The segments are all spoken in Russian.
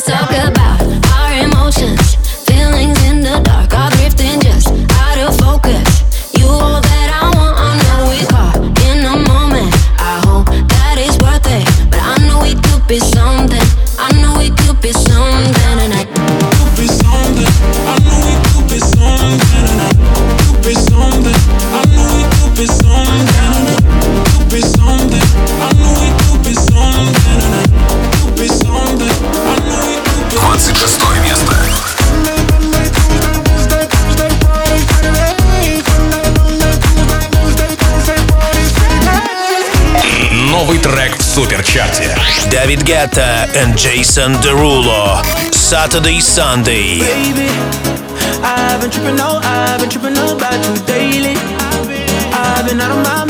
so good. Guetta and Jason Derulo. Saturday, Sunday. Baby, I've been tripping, oh, I've been tripping about you daily. I've been out of my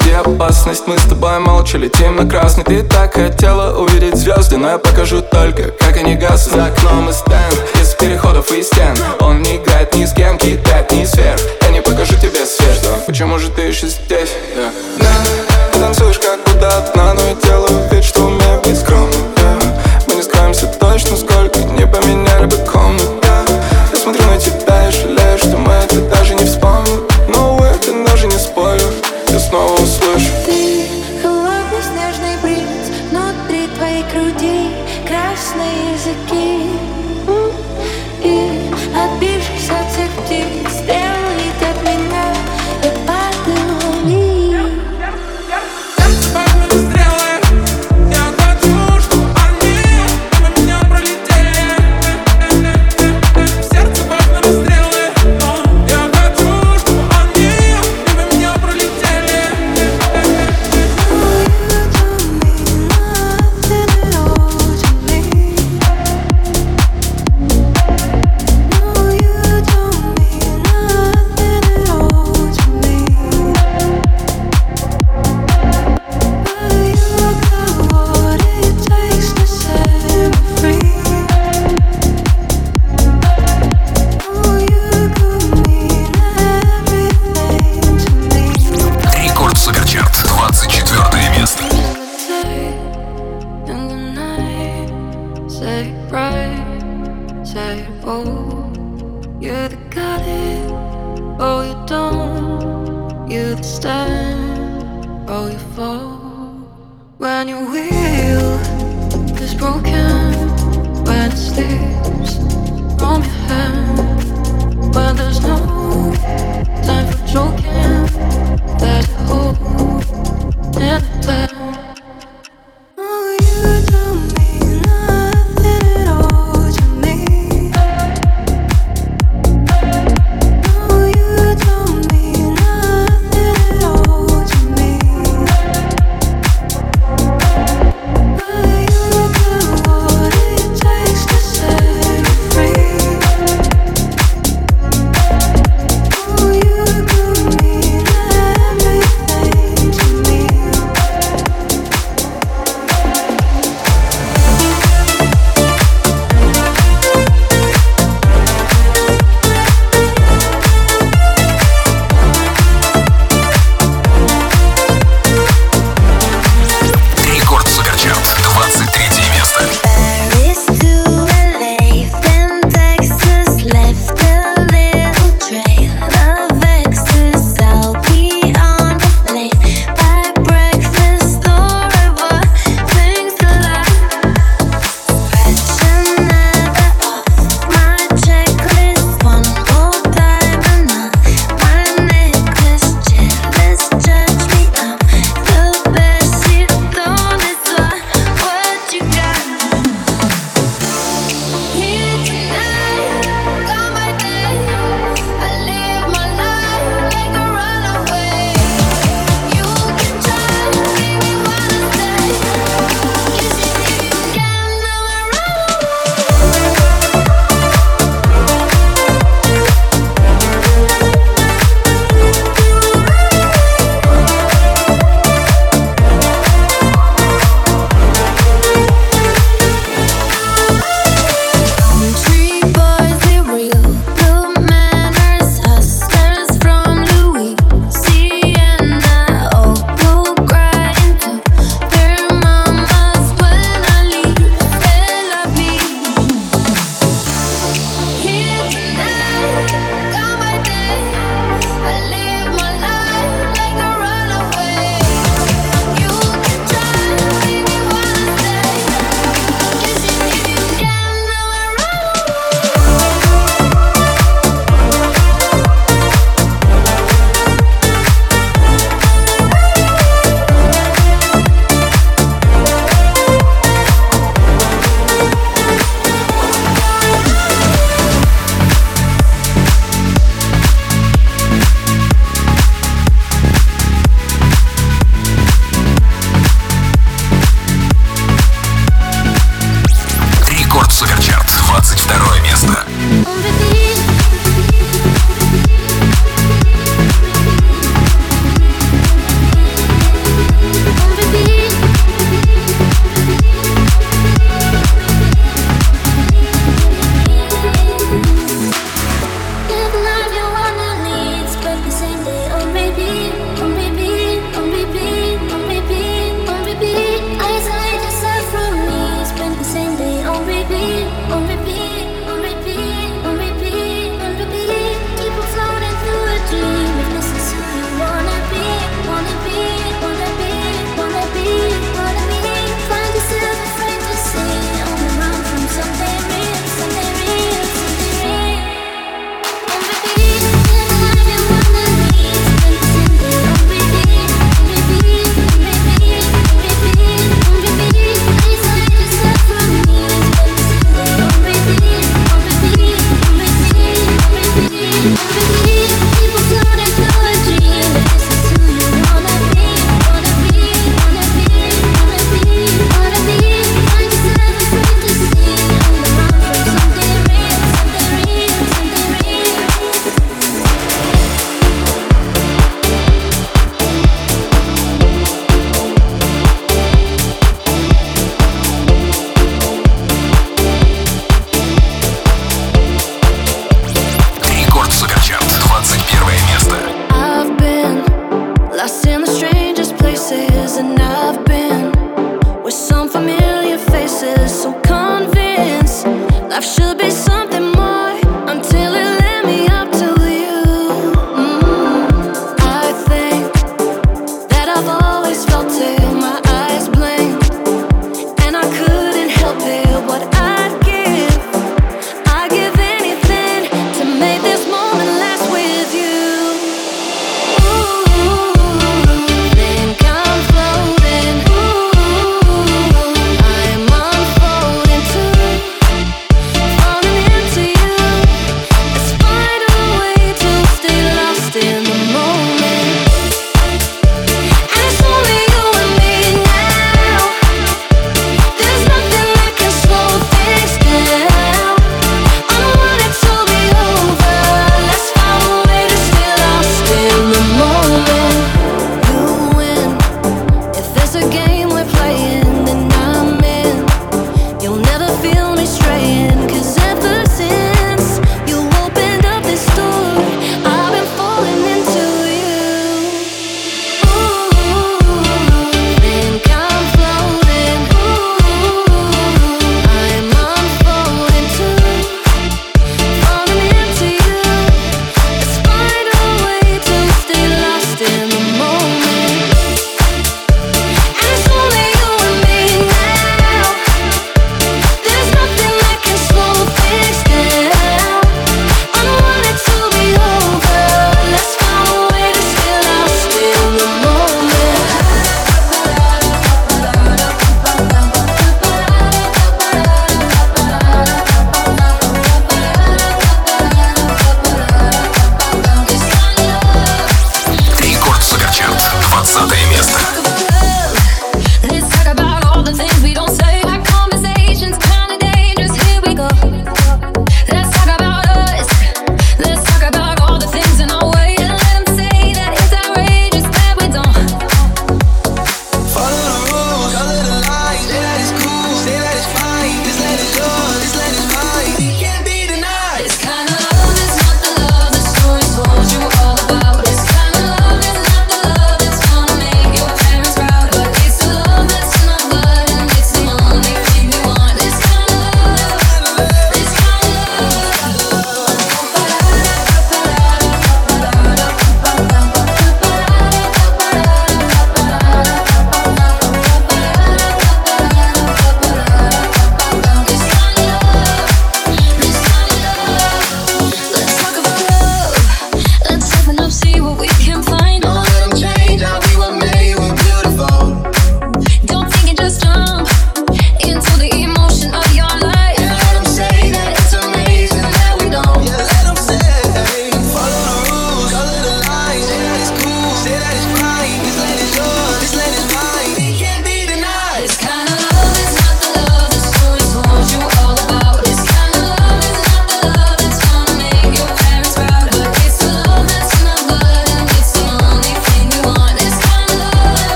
впереди опасность? Мы с тобой молча летим на красный. Ты так хотела увидеть звезды Но я покажу только, как они гасят За окном и стенд, из переходов и стен. Он не играет ни с кем, кидает ни сверх Я не покажу тебе свет, что Почему же ты еще здесь? Yeah. Да, ты танцуешь как куда-то, но и делаю вид, что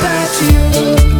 to you.